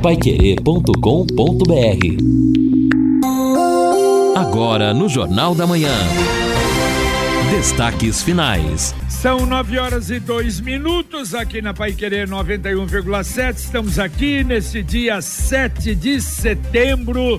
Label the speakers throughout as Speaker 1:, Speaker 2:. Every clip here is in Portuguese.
Speaker 1: paiquerê.com.br Agora no Jornal da Manhã. Destaques finais.
Speaker 2: São nove horas e dois minutos aqui na Pai Querer 91,7. Estamos aqui nesse dia 7 de setembro,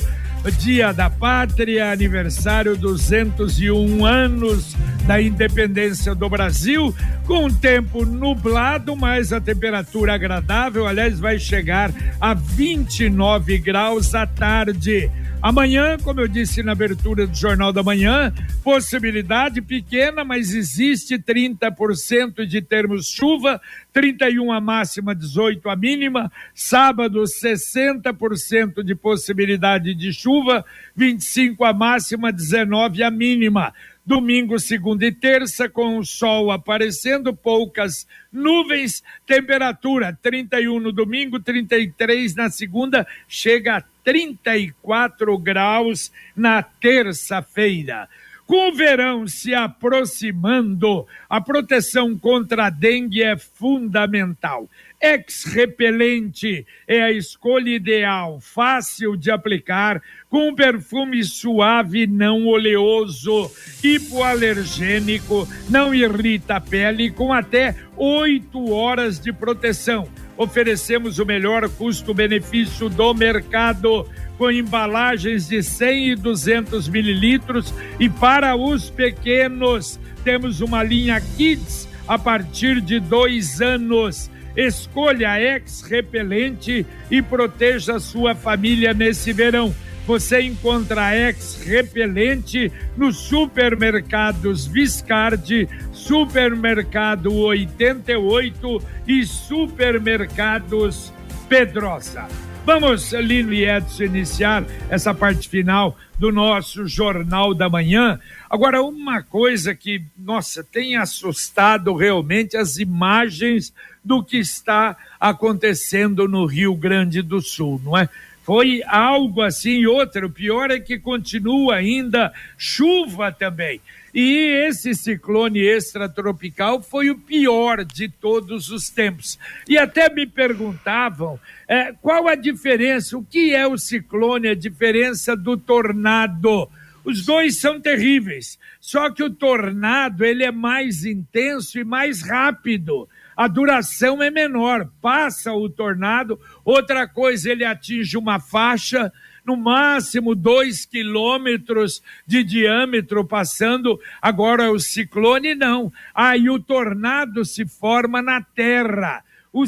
Speaker 2: dia da pátria, aniversário 201 anos da independência do Brasil, com um tempo nublado, mas a temperatura agradável, aliás, vai chegar a 29 graus à tarde. Amanhã, como eu disse na abertura do Jornal da Manhã, possibilidade pequena, mas existe 30% de termos chuva, 31 a máxima, 18 a mínima. Sábado, 60% de possibilidade de chuva, 25 a máxima, 19 a mínima. Domingo, segunda e terça, com o sol aparecendo, poucas nuvens, temperatura 31 no domingo, 33 na segunda, chega a 34 graus na terça-feira. Com o verão se aproximando, a proteção contra a dengue é fundamental. Ex-repelente é a escolha ideal, fácil de aplicar, com um perfume suave, não oleoso, hipoalergênico, não irrita a pele, com até oito horas de proteção oferecemos o melhor custo-benefício do mercado com embalagens de 100 e 200 mililitros e para os pequenos temos uma linha Kids a partir de dois anos. Escolha ex repelente e proteja sua família nesse verão. Você encontra ex repelente nos supermercados Viscardi, Supermercado 88 e Supermercados Pedrosa. Vamos, Lino e Edson, iniciar essa parte final do nosso Jornal da Manhã. Agora, uma coisa que, nossa, tem assustado realmente as imagens do que está acontecendo no Rio Grande do Sul, não é? Foi algo assim, outra. O pior é que continua ainda chuva também. E esse ciclone extratropical foi o pior de todos os tempos. E até me perguntavam é, qual a diferença, o que é o ciclone, a diferença do tornado. Os dois são terríveis, só que o tornado ele é mais intenso e mais rápido a duração é menor. Passa o tornado, outra coisa, ele atinge uma faixa, no máximo dois quilômetros de diâmetro passando. Agora o ciclone não. Aí o tornado se forma na terra. O,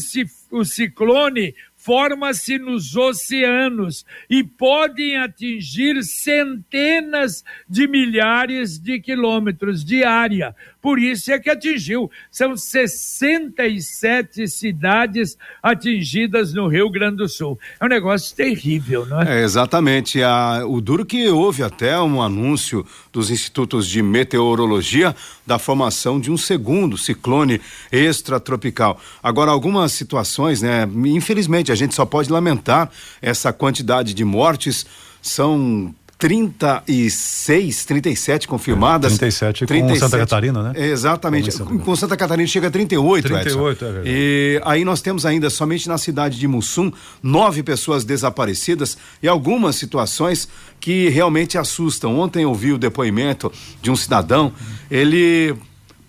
Speaker 2: o ciclone forma-se nos oceanos e podem atingir centenas de milhares de quilômetros de área. Por isso é que atingiu. São 67 cidades atingidas no Rio Grande do Sul. É um negócio terrível, não é?
Speaker 3: é exatamente. A, o duro que houve até um anúncio dos institutos de meteorologia da formação de um segundo ciclone extratropical. Agora, algumas situações, né? Infelizmente, a gente só pode lamentar essa quantidade de mortes. São 36, 37 confirmadas.
Speaker 4: 37, 37 com Santa Catarina, né?
Speaker 3: Exatamente. Com, com Santa Catarina chega a 38, 38, Edson. é verdade. E aí nós temos ainda somente na cidade de Mussum nove pessoas desaparecidas e algumas situações que realmente assustam. Ontem eu vi o depoimento de um cidadão, ele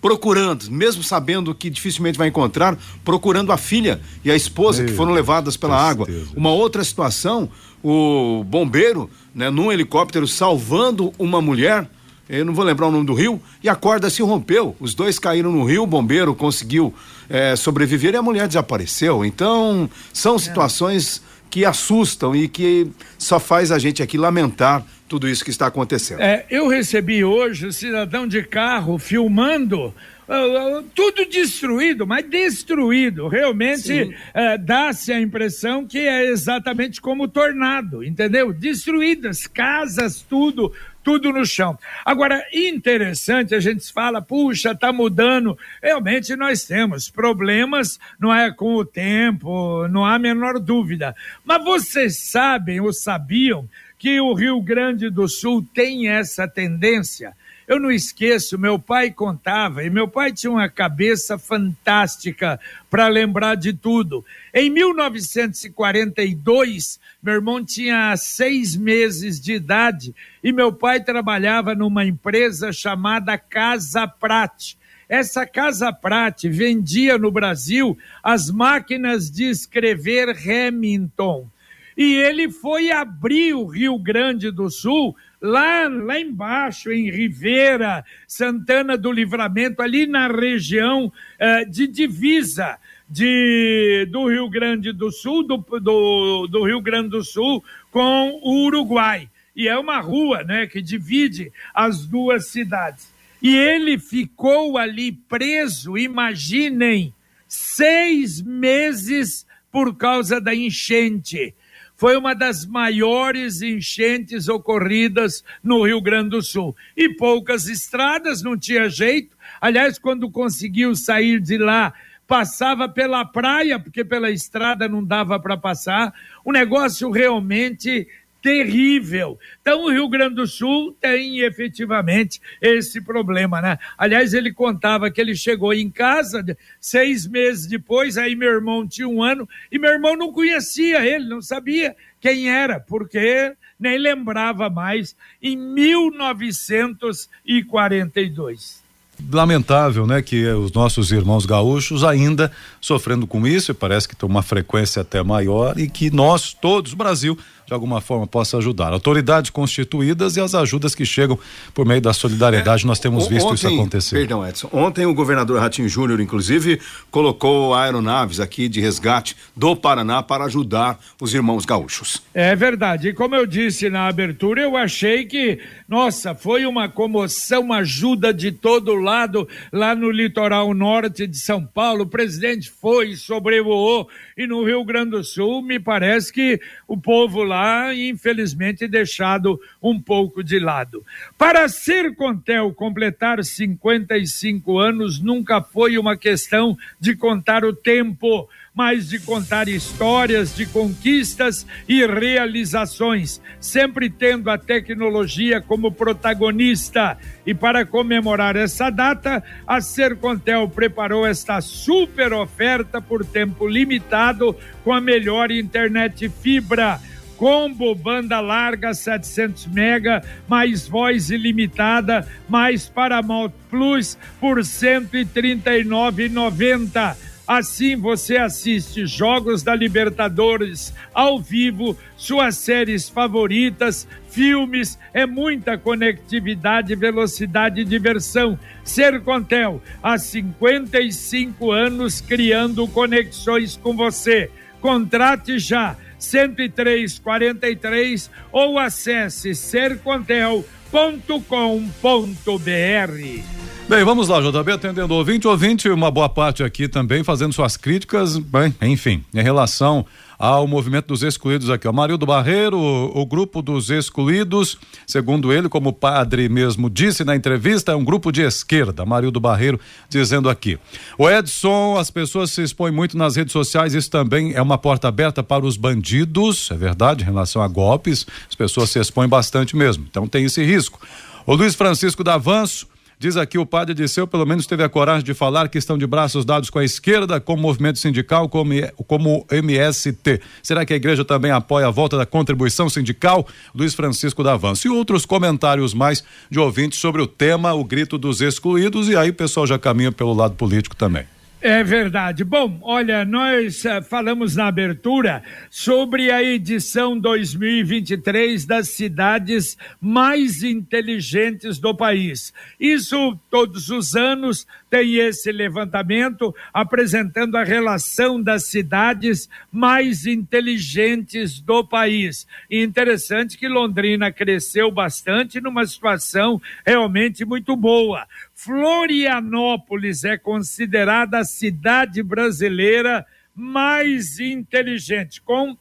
Speaker 3: procurando, mesmo sabendo que dificilmente vai encontrar, procurando a filha e a esposa Meu que foram levadas pela água. Uma outra situação, o bombeiro, né, num helicóptero salvando uma mulher, eu não vou lembrar o nome do rio, e a corda se rompeu. Os dois caíram no rio, o bombeiro conseguiu é, sobreviver e a mulher desapareceu. Então, são situações que assustam e que só faz a gente aqui lamentar tudo isso que está acontecendo.
Speaker 2: É, eu recebi hoje o cidadão de carro filmando Uh, tudo destruído, mas destruído. Realmente uh, dá-se a impressão que é exatamente como o tornado, entendeu? Destruídas, casas, tudo, tudo no chão. Agora, interessante, a gente fala, puxa, tá mudando. Realmente nós temos problemas, não é com o tempo, não há a menor dúvida. Mas vocês sabem ou sabiam que o Rio Grande do Sul tem essa tendência? Eu não esqueço, meu pai contava, e meu pai tinha uma cabeça fantástica para lembrar de tudo. Em 1942, meu irmão tinha seis meses de idade e meu pai trabalhava numa empresa chamada Casa Prate. Essa Casa Prate vendia no Brasil as máquinas de escrever Remington. E ele foi abrir o Rio Grande do Sul lá, lá embaixo, em Ribeira, Santana do Livramento, ali na região uh, de divisa de, do Rio Grande do Sul, do, do, do Rio Grande do Sul com o Uruguai. E é uma rua né, que divide as duas cidades. E ele ficou ali preso, imaginem, seis meses por causa da enchente. Foi uma das maiores enchentes ocorridas no Rio Grande do Sul. E poucas estradas, não tinha jeito. Aliás, quando conseguiu sair de lá, passava pela praia, porque pela estrada não dava para passar. O negócio realmente terrível. Então, o Rio Grande do Sul tem efetivamente esse problema, né? Aliás, ele contava que ele chegou em casa seis meses depois, aí meu irmão tinha um ano, e meu irmão não conhecia ele, não sabia quem era, porque nem lembrava mais, em 1942
Speaker 4: lamentável, né, que os nossos irmãos gaúchos ainda sofrendo com isso, e parece que tem uma frequência até maior e que nós todos, Brasil, de alguma forma possa ajudar. Autoridades constituídas e as ajudas que chegam por meio da solidariedade, é, nós temos visto ontem, isso acontecer.
Speaker 3: Perdão, Edson. Ontem o governador Ratinho Júnior, inclusive, colocou aeronaves aqui de resgate do Paraná para ajudar os irmãos gaúchos.
Speaker 2: É verdade. E como eu disse na abertura, eu achei que, nossa, foi uma comoção, uma ajuda de todo lado lá no litoral norte de São Paulo. O presidente foi, sobrevoou e no Rio Grande do Sul, me parece que o povo lá infelizmente deixado um pouco de lado. Para ser Contel completar 55 anos nunca foi uma questão de contar o tempo, mas de contar histórias de conquistas e realizações, sempre tendo a tecnologia como protagonista. E para comemorar essa data, a Sercontel preparou esta super oferta por tempo limitado com a melhor internet fibra combo banda larga 700 mega, mais voz ilimitada, mais Paramount Plus por 139,90. Assim você assiste jogos da Libertadores ao vivo, suas séries favoritas, filmes, é muita conectividade, velocidade e diversão. Sercontel, há 55 anos criando conexões com você. Contrate já 10343 ou acesse sercontel.com.br.
Speaker 4: Bem, vamos lá, JB, atendendo ouvinte, ouvinte, uma boa parte aqui também fazendo suas críticas, bem, enfim, em relação ao movimento dos excluídos aqui. O Marildo Barreiro, o, o, grupo dos excluídos, segundo ele, como o padre mesmo disse na entrevista, é um grupo de esquerda. Marildo Barreiro dizendo aqui. O Edson, as pessoas se expõem muito nas redes sociais, isso também é uma porta aberta para os bandidos, é verdade, em relação a golpes, as pessoas se expõem bastante mesmo. Então tem esse risco. O Luiz Francisco da Avanço, Diz aqui o padre Disseu, pelo menos teve a coragem de falar que estão de braços dados com a esquerda, como movimento sindical, como, como MST. Será que a igreja também apoia a volta da contribuição sindical? Luiz Francisco da Avanço. E outros comentários mais de ouvintes sobre o tema, o grito dos excluídos, e aí o pessoal já caminha pelo lado político também.
Speaker 2: É verdade. Bom, olha, nós uh, falamos na abertura sobre a edição 2023 das cidades mais inteligentes do país. Isso todos os anos tem esse levantamento apresentando a relação das cidades mais inteligentes do país. E interessante que Londrina cresceu bastante numa situação realmente muito boa. Florianópolis é considerada a cidade brasileira mais inteligente, com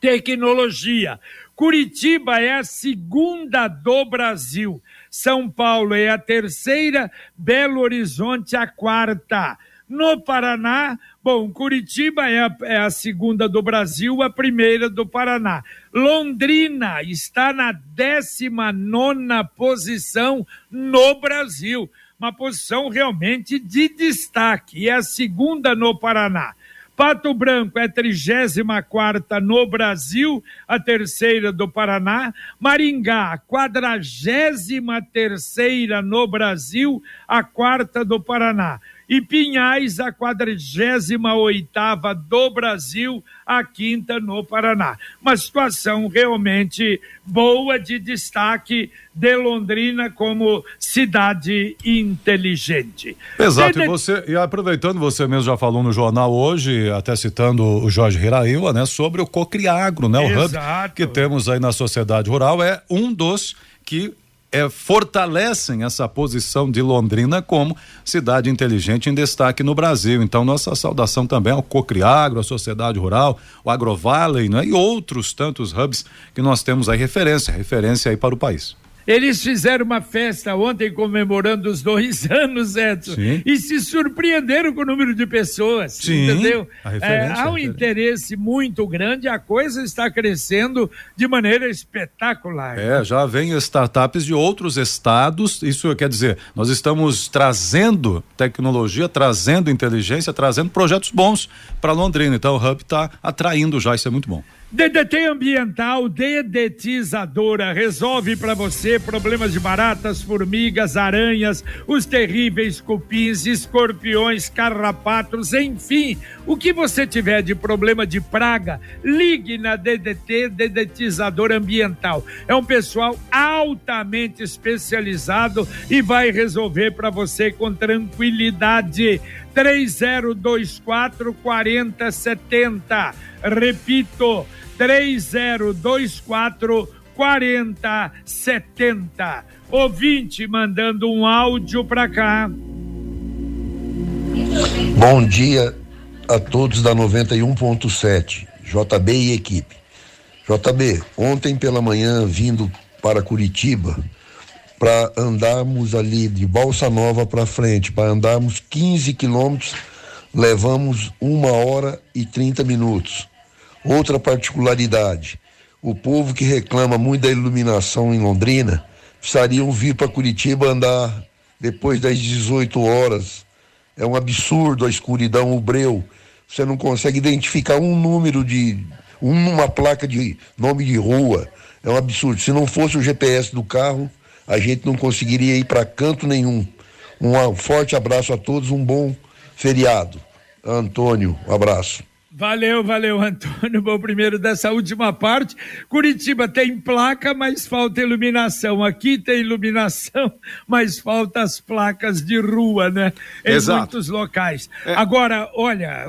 Speaker 2: tecnologia. Curitiba é a segunda do Brasil. São Paulo é a terceira, Belo Horizonte a quarta. No Paraná, bom, Curitiba é a, é a segunda do Brasil, a primeira do Paraná. Londrina está na 19 posição no Brasil. Uma posição realmente de destaque. É a segunda no Paraná. Pato Branco é 34 no Brasil, a terceira do Paraná. Maringá, 43 no Brasil, a quarta do Paraná e Pinhais, a 48 do Brasil, a quinta no Paraná. Uma situação realmente boa de destaque de Londrina como cidade inteligente.
Speaker 4: Exato, e você, e aproveitando, você mesmo já falou no jornal hoje, até citando o Jorge Hiraíwa, né, sobre o Cocriagro, né, o Exato. hub que temos aí na sociedade rural, é um dos que é, fortalecem essa posição de Londrina como cidade inteligente em destaque no Brasil. Então, nossa saudação também ao Cocriagro, à Sociedade Rural, o Agrovalley né? e outros tantos hubs que nós temos aí referência, referência aí para o país.
Speaker 2: Eles fizeram uma festa ontem comemorando os dois anos, Edson, Sim. e se surpreenderam com o número de pessoas, Sim, entendeu? É, há um interesse muito grande, a coisa está crescendo de maneira espetacular.
Speaker 4: É, já vem startups de outros estados, isso quer dizer, nós estamos trazendo tecnologia, trazendo inteligência, trazendo projetos bons para Londrina, então o Hub está atraindo já, isso é muito bom.
Speaker 2: DDT Ambiental Dedetizadora resolve para você problemas de baratas, formigas, aranhas, os terríveis cupins, escorpiões, carrapatos, enfim, o que você tiver de problema de praga, ligue na DDT Dedetizadora Ambiental. É um pessoal altamente especializado e vai resolver para você com tranquilidade. 3024 4070. Repito, 3024 4070. Ouvinte mandando um áudio para cá.
Speaker 5: Bom dia a todos da 91.7, JB e equipe. JB, ontem pela manhã vindo para Curitiba para andarmos ali de Balsa Nova para frente, para andarmos 15 quilômetros, levamos uma hora e 30 minutos. Outra particularidade: o povo que reclama muito da iluminação em Londrina precisariam vir para Curitiba andar depois das 18 horas. É um absurdo a escuridão, o breu. Você não consegue identificar um número de. uma placa de nome de rua. É um absurdo. Se não fosse o GPS do carro, a gente não conseguiria ir para canto nenhum. Um forte abraço a todos, um bom feriado. Antônio, um abraço.
Speaker 2: Valeu, valeu, Antônio. Bom, primeiro dessa última parte. Curitiba tem placa, mas falta iluminação. Aqui tem iluminação, mas falta as placas de rua, né? Em Exato. muitos locais. É. Agora, olha.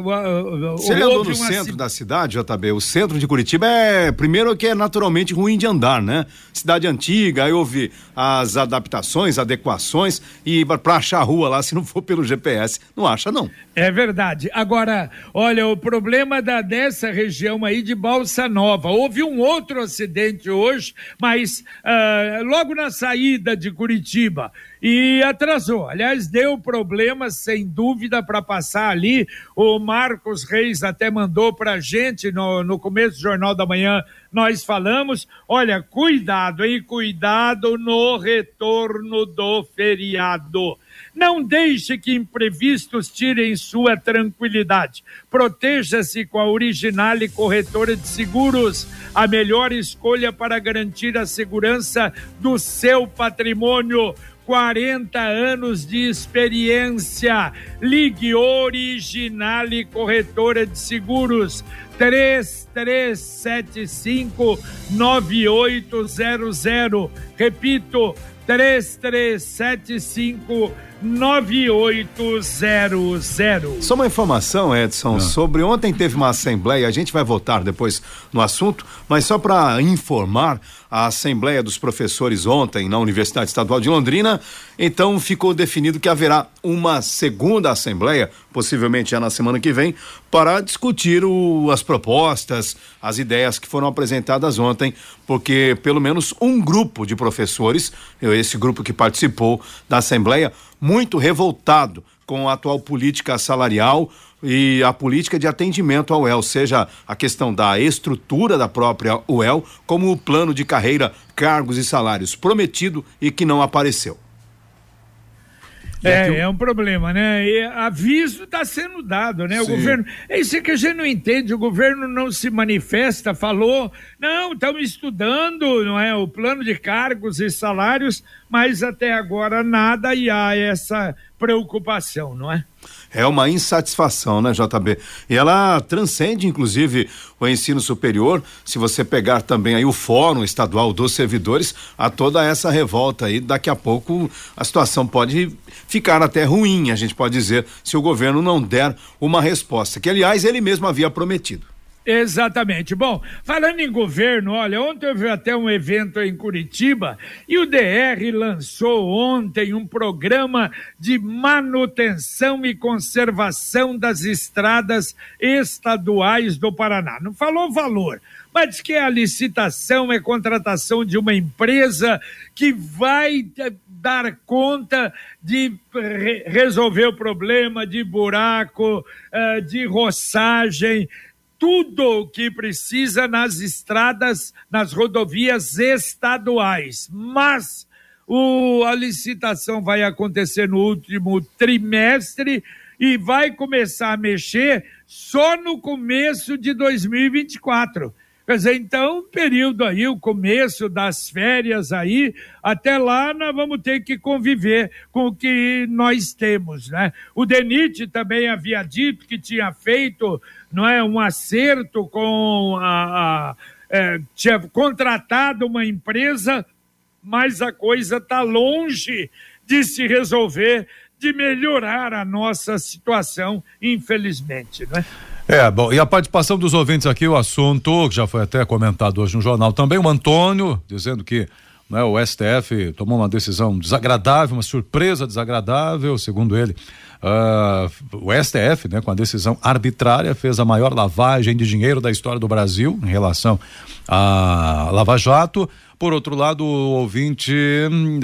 Speaker 3: Você andou no centro da cidade, JB? O centro de Curitiba é, primeiro, que é naturalmente ruim de andar, né? Cidade antiga, aí houve as adaptações, adequações, e para achar a rua lá, se não for pelo GPS, não acha, não.
Speaker 2: É verdade. Agora, olha, o problema problema da, dessa região aí de Balsa Nova. Houve um outro acidente hoje, mas uh, logo na saída de Curitiba e atrasou. Aliás, deu problema sem dúvida para passar ali. O Marcos Reis até mandou para a gente no, no começo do Jornal da Manhã. Nós falamos, olha, cuidado, hein? Cuidado no retorno do feriado. Não deixe que imprevistos tirem sua tranquilidade. Proteja-se com a original e corretora de seguros, a melhor escolha para garantir a segurança do seu patrimônio. 40 anos de experiência. Ligue Originale Corretora de Seguros 3375 9800. Repito, 3375 9800.
Speaker 3: Só uma informação, Edson, sobre ontem teve uma assembleia, a gente vai voltar depois no assunto, mas só para informar, a assembleia dos professores ontem na Universidade Estadual de Londrina, então ficou definido que haverá uma segunda assembleia, possivelmente já na semana que vem, para discutir o, as propostas, as ideias que foram apresentadas ontem, porque pelo menos um grupo de professores, esse grupo que participou da assembleia, muito revoltado com a atual política salarial e a política de atendimento ao UEL, seja a questão da estrutura da própria UEL, como o plano de carreira, cargos e salários prometido e que não apareceu.
Speaker 2: É, é um problema, né? E aviso está sendo dado, né? Sim. O governo. É isso que a gente não entende. O governo não se manifesta, falou, não, estamos estudando, não é? O plano de cargos e salários, mas até agora nada e há essa preocupação, não é?
Speaker 3: É uma insatisfação, né, JB? E ela transcende, inclusive, o ensino superior. Se você pegar também aí o Fórum Estadual dos Servidores, a toda essa revolta aí, daqui a pouco a situação pode ficar até ruim, a gente pode dizer, se o governo não der uma resposta, que aliás ele mesmo havia prometido.
Speaker 2: Exatamente. Bom, falando em governo, olha, ontem houve até um evento em Curitiba e o DR lançou ontem um programa de manutenção e conservação das estradas estaduais do Paraná. Não falou valor, mas que a licitação é contratação de uma empresa que vai dar conta de resolver o problema de buraco, eh, de roçagem, tudo o que precisa nas estradas, nas rodovias estaduais. Mas o, a licitação vai acontecer no último trimestre e vai começar a mexer só no começo de 2024. Quer dizer, então, período aí, o começo das férias aí, até lá nós vamos ter que conviver com o que nós temos, né? O DENIT também havia dito que tinha feito não é um acerto com a, a é, tinha contratado uma empresa, mas a coisa está longe de se resolver, de melhorar a nossa situação, infelizmente, né?
Speaker 4: É, bom, e a participação dos ouvintes aqui, o assunto, que já foi até comentado hoje no jornal também, o Antônio, dizendo que né, o STF tomou uma decisão desagradável, uma surpresa desagradável, segundo ele, Uh, o STF, né, com a decisão arbitrária, fez a maior lavagem de dinheiro da história do Brasil em relação a Lava Jato. Por outro lado, o ouvinte, hum,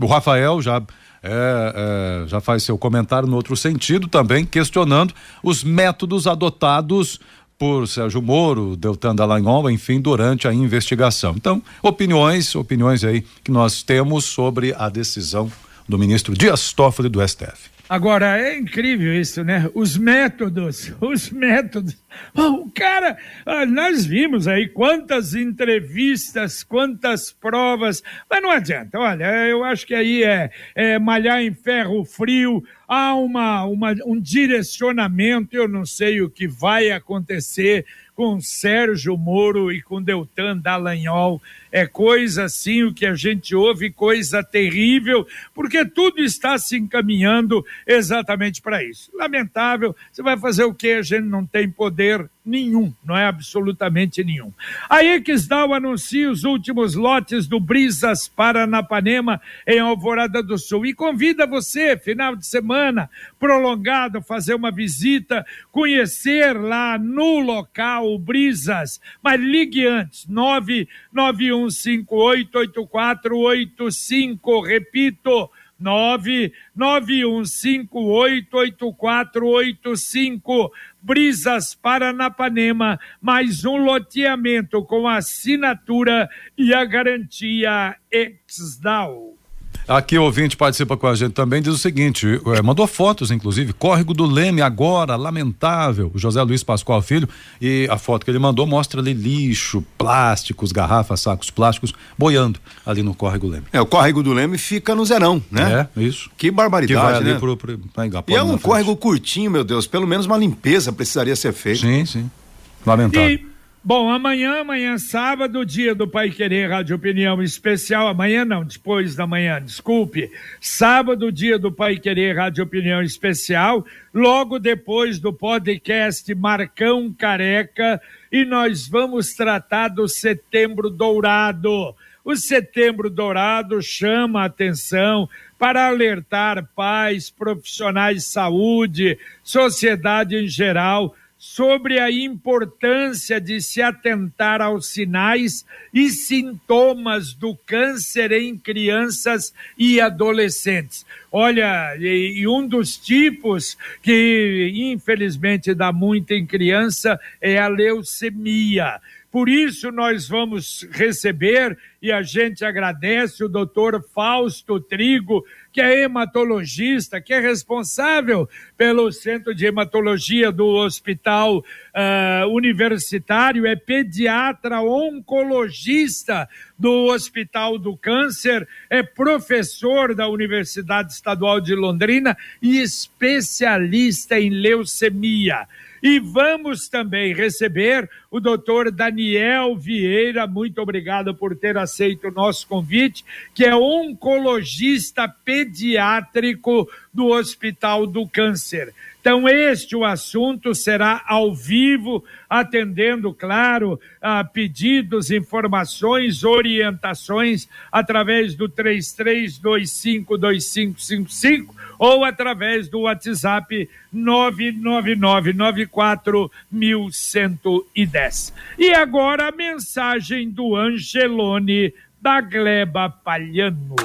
Speaker 4: o Rafael já é, é, já faz seu comentário no outro sentido também, questionando os métodos adotados por Sérgio Moro, Deltan Dallagnol, enfim, durante a investigação. Então, opiniões, opiniões aí que nós temos sobre a decisão do ministro Dias Toffoli do STF.
Speaker 2: Agora, é incrível isso, né? Os métodos, os métodos. o cara, ah, nós vimos aí quantas entrevistas, quantas provas, mas não adianta. Olha, eu acho que aí é, é malhar em ferro frio, há uma, uma, um direcionamento, eu não sei o que vai acontecer com Sérgio Moro e com Deltan Dallagnol é coisa assim, o que a gente ouve, coisa terrível, porque tudo está se encaminhando exatamente para isso. Lamentável, você vai fazer o que? A gente não tem poder nenhum, não é absolutamente nenhum. A Equisdal anuncia os últimos lotes do Brisas Paranapanema em Alvorada do Sul. E convida você, final de semana prolongado, fazer uma visita, conhecer lá no local o Brisas, mas ligue antes, 991588485, repito, 991588485 Brisas Paranapanema, mais um loteamento com assinatura e a garantia Exdal.
Speaker 4: Aqui o ouvinte participa com a gente também, diz o seguinte, é, mandou fotos, inclusive, córrego do Leme agora, lamentável, o José Luiz Pascoal Filho, e a foto que ele mandou mostra ali lixo, plásticos, garrafas, sacos plásticos, boiando ali no córrego Leme.
Speaker 3: É, o córrego do Leme fica no Zerão, né?
Speaker 4: É, isso.
Speaker 3: Que barbaridade, que vai
Speaker 4: ali
Speaker 3: né?
Speaker 4: Pro, pro, pra
Speaker 3: e é um córrego curtinho, meu Deus, pelo menos uma limpeza precisaria ser feita.
Speaker 4: Sim, sim, lamentável.
Speaker 2: E Bom, amanhã, amanhã sábado, dia do Pai Querer Rádio Opinião Especial. Amanhã não, depois da manhã, desculpe. Sábado, dia do Pai Querer Rádio Opinião Especial. Logo depois do podcast Marcão Careca. E nós vamos tratar do Setembro Dourado. O Setembro Dourado chama a atenção para alertar pais, profissionais de saúde, sociedade em geral sobre a importância de se atentar aos sinais e sintomas do câncer em crianças e adolescentes. Olha, e, um dos tipos que infelizmente dá muito em criança é a leucemia. Por isso, nós vamos receber, e a gente agradece o doutor Fausto Trigo, que é hematologista, que é responsável pelo Centro de Hematologia do Hospital uh, Universitário, é pediatra oncologista do Hospital do Câncer, é professor da Universidade Estadual de Londrina e especialista em leucemia. E vamos também receber o doutor Daniel Vieira, muito obrigado por ter aceito o nosso convite, que é oncologista pediátrico do Hospital do Câncer. Então, este o assunto será ao vivo, atendendo, claro, a pedidos, informações, orientações através do 33252555 ou através do WhatsApp 999941110. E agora a mensagem do Angelone da Gleba Palhano.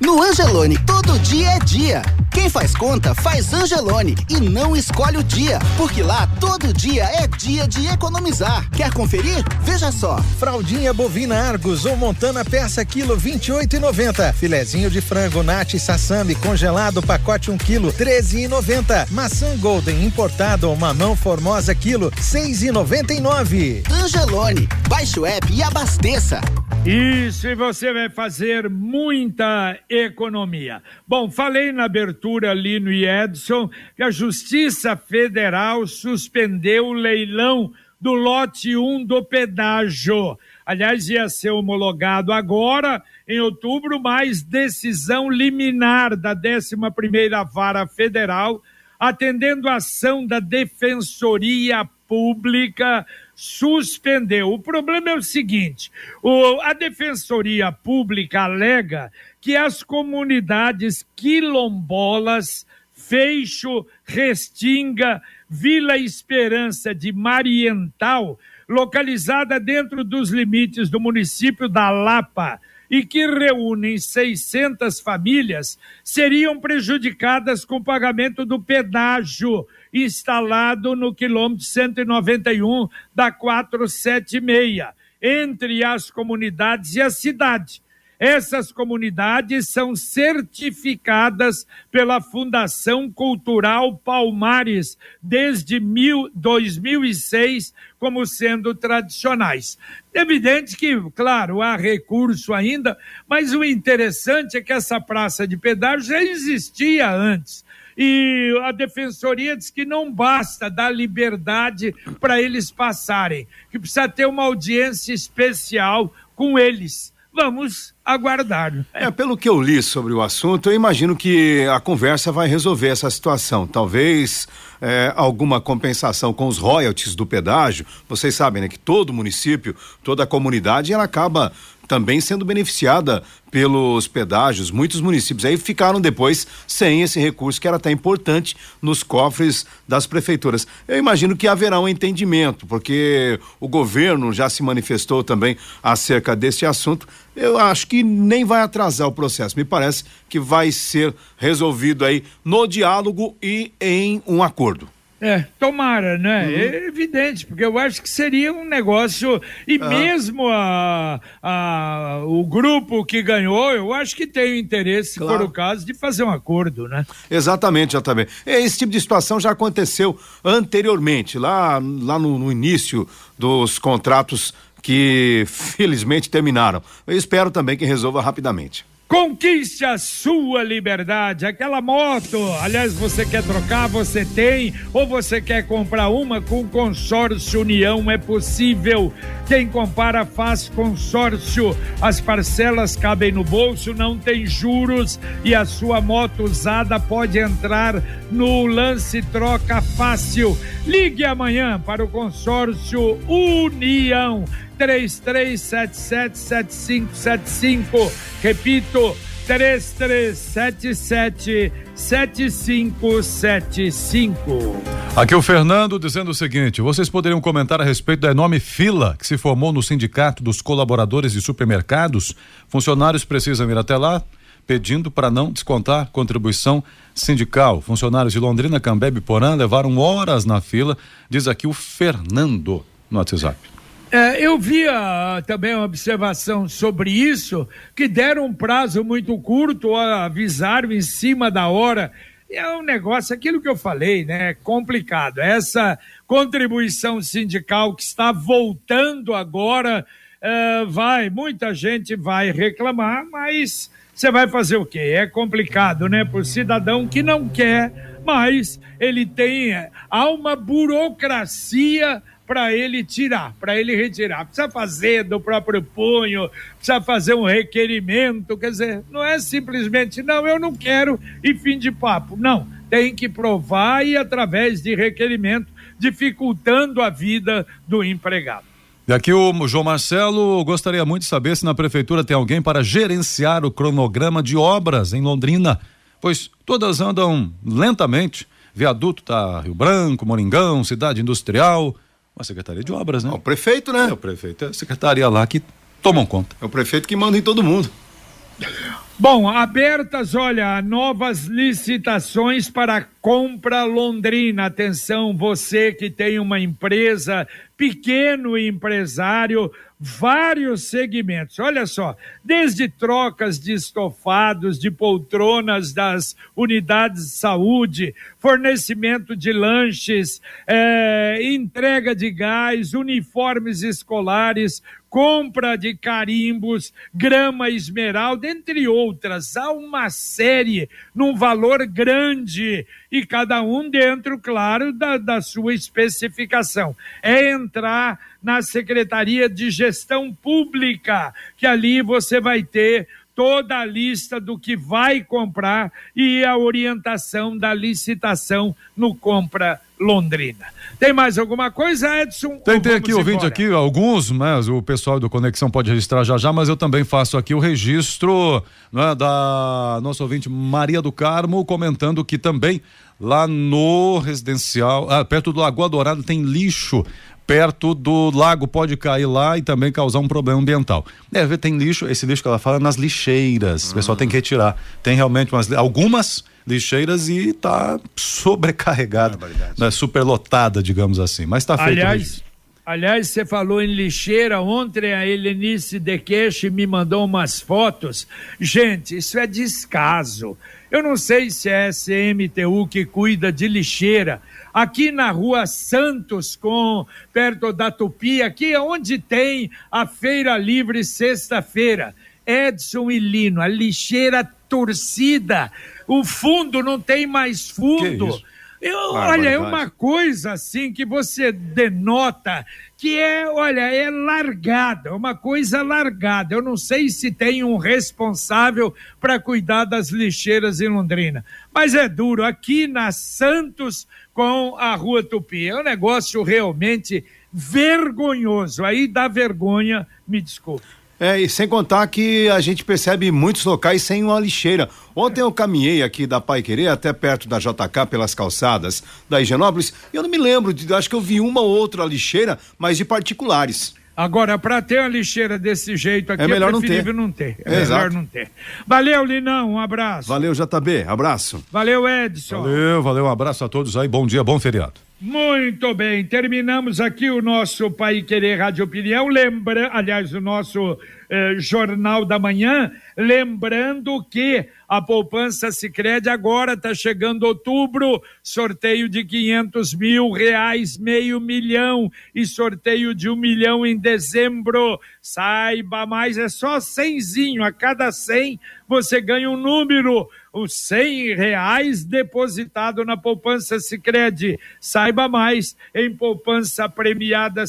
Speaker 6: No Angelone, todo dia é dia. Quem faz conta faz Angelone e não escolhe o dia, porque lá todo dia é dia de economizar. Quer conferir? Veja só.
Speaker 7: Fraldinha bovina Argos ou Montana peça quilo 28,90. Filezinho de frango Nati Sassami congelado pacote 1 quilo 13,90. Maçã Golden importada ou mamão formosa quilo 6,99.
Speaker 6: Angelone, baixe o app e abasteça.
Speaker 2: Isso, e você vai fazer muita economia. Bom, falei na abertura ali no Edson que a Justiça Federal suspendeu o leilão do lote 1 do pedágio. Aliás, ia ser homologado agora, em outubro, mas decisão liminar da 11ª Vara Federal, atendendo a ação da Defensoria Pública suspendeu. O problema é o seguinte: o, a Defensoria Pública alega que as comunidades quilombolas, Feixo, Restinga, Vila Esperança de Mariental, localizada dentro dos limites do município da Lapa, e que reúnem 600 famílias, seriam prejudicadas com o pagamento do pedágio instalado no quilômetro 191 da 476, entre as comunidades e a cidade. Essas comunidades são certificadas pela Fundação Cultural Palmares desde mil, 2006 como sendo tradicionais. Evidente que, claro, há recurso ainda, mas o interessante é que essa praça de pedágio já existia antes. E a defensoria diz que não basta dar liberdade para eles passarem, que precisa ter uma audiência especial com eles Vamos aguardar.
Speaker 3: É, pelo que eu li sobre o assunto, eu imagino que a conversa vai resolver essa situação. Talvez é, alguma compensação com os royalties do pedágio. Vocês sabem, né, que todo município, toda comunidade, ela acaba também sendo beneficiada pelos pedágios. Muitos municípios aí ficaram depois sem esse recurso que era até importante nos cofres das prefeituras. Eu imagino que haverá um entendimento, porque o governo já se manifestou também acerca desse assunto. Eu acho que nem vai atrasar o processo. Me parece que vai ser resolvido aí no diálogo e em um acordo.
Speaker 2: É, tomara, né? Uhum. É evidente, porque eu acho que seria um negócio. E uhum. mesmo a, a, o grupo que ganhou, eu acho que tem o interesse, se claro. for o caso, de fazer um acordo, né?
Speaker 3: Exatamente, já também. Esse tipo de situação já aconteceu anteriormente, lá, lá no, no início dos contratos que felizmente terminaram. Eu espero também que resolva rapidamente.
Speaker 2: Conquiste a sua liberdade. Aquela moto, aliás, você quer trocar, você tem, ou você quer comprar uma com consórcio União, é possível. Quem compara faz consórcio. As parcelas cabem no bolso, não tem juros e a sua moto usada pode entrar no lance troca fácil. Ligue amanhã para o consórcio União 33777575. Repito, 3377 7575.
Speaker 4: Aqui o Fernando dizendo o seguinte: vocês poderiam comentar a respeito da enorme fila que se formou no sindicato dos colaboradores de supermercados? Funcionários precisam ir até lá pedindo para não descontar contribuição sindical. Funcionários de Londrina, Cambebe e Porã levaram horas na fila, diz aqui o Fernando no WhatsApp.
Speaker 2: É, eu via também uma observação sobre isso, que deram um prazo muito curto, avisaram em cima da hora. É um negócio, aquilo que eu falei, né? Complicado. Essa contribuição sindical que está voltando agora, é, vai, muita gente vai reclamar, mas você vai fazer o quê? É complicado, né? Por cidadão que não quer, mas ele tem. Há uma burocracia para ele tirar, para ele retirar. Precisa fazer do próprio punho, precisa fazer um requerimento, quer dizer, não é simplesmente, não, eu não quero e fim de papo. Não, tem que provar e através de requerimento, dificultando a vida do empregado.
Speaker 4: E aqui o João Marcelo gostaria muito de saber se na prefeitura tem alguém para gerenciar o cronograma de obras em Londrina, pois todas andam lentamente. Viaduto tá Rio Branco, Moringão, Cidade Industrial, uma secretaria de obras, né? É
Speaker 3: o prefeito, né?
Speaker 4: É o prefeito, é a secretaria lá que tomam conta.
Speaker 3: É o prefeito que manda em todo mundo.
Speaker 2: Bom, abertas, olha, novas licitações para compra Londrina. Atenção, você que tem uma empresa, pequeno empresário, vários segmentos. Olha só, desde trocas de estofados, de poltronas das unidades de saúde, fornecimento de lanches, é, entrega de gás, uniformes escolares, compra de carimbos, grama esmeralda, entre outras. Há uma série num valor grande e cada um dentro, claro, da, da sua especificação. É entrar na Secretaria de Gestão Pública, que ali você vai ter toda a lista do que vai comprar e a orientação da licitação no Compra Londrina. Tem mais alguma coisa, Edson?
Speaker 4: Tem, tem aqui ouvinte aqui, alguns, mas o pessoal do Conexão pode registrar já já, mas eu também faço aqui o registro né, da nossa ouvinte Maria do Carmo comentando que também lá no residencial, ah, perto do Lagoa Dourada tem lixo perto do lago pode cair lá e também causar um problema ambiental. É, tem lixo, esse lixo que ela fala nas lixeiras, o pessoal tem que retirar. Tem realmente umas, algumas lixeiras e está sobrecarregada, né, superlotada, digamos assim, mas está feito.
Speaker 2: Aliás, Aliás, você falou em lixeira. Ontem a Helenice Dequeche me mandou umas fotos. Gente, isso é descaso. Eu não sei se é a CMTU que cuida de lixeira. Aqui na rua Santos, com perto da Tupi, aqui é onde tem a Feira Livre sexta-feira. Edson e Lino, a lixeira torcida. O fundo não tem mais fundo. Eu, olha, é uma coisa assim que você denota que é, olha, é largada, uma coisa largada. Eu não sei se tem um responsável para cuidar das lixeiras em Londrina, mas é duro. Aqui na Santos com a Rua Tupi, é um negócio realmente vergonhoso. Aí dá vergonha, me desculpe.
Speaker 3: É, e sem contar que a gente percebe muitos locais sem uma lixeira. Ontem eu caminhei aqui da Pai Querer até perto da JK pelas calçadas da Higienópolis e eu não me lembro, de, acho que eu vi uma ou outra lixeira, mas de particulares.
Speaker 2: Agora, para ter uma lixeira desse jeito aqui, é, melhor é preferível não ter. Não ter. É, é melhor não ter. Valeu, Linão, um abraço.
Speaker 3: Valeu, JB, abraço.
Speaker 2: Valeu, Edson.
Speaker 4: Valeu, valeu, um abraço a todos aí, bom dia, bom feriado.
Speaker 2: Muito bem, terminamos aqui o nosso Pai Querer Rádio Opinião, lembra, aliás, o nosso eh, Jornal da Manhã, lembrando que a poupança Sicredi agora está chegando outubro, sorteio de quinhentos mil reais, meio milhão e sorteio de um milhão em dezembro. Saiba mais, é só cenzinho, a cada cem você ganha um número os cem reais depositado na poupança Sicredi. Saiba mais em poupança premiada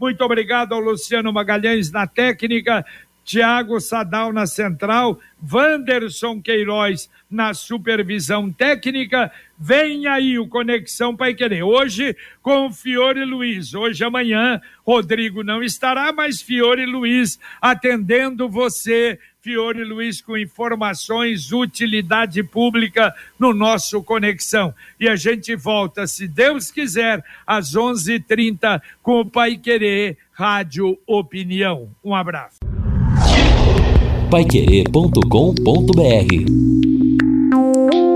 Speaker 2: Muito obrigado ao Luciano Magalhães na técnica Tiago Sadal na central, Wanderson Queiroz na supervisão técnica. Vem aí o Conexão Pai Querer. Hoje com Fiore Luiz. Hoje, amanhã, Rodrigo não estará, mas Fiore Luiz atendendo você. Fiore Luiz com informações, utilidade pública no nosso Conexão. E a gente volta, se Deus quiser, às 11:30 com o Pai Querer Rádio Opinião. Um abraço
Speaker 1: paiquerê.com.br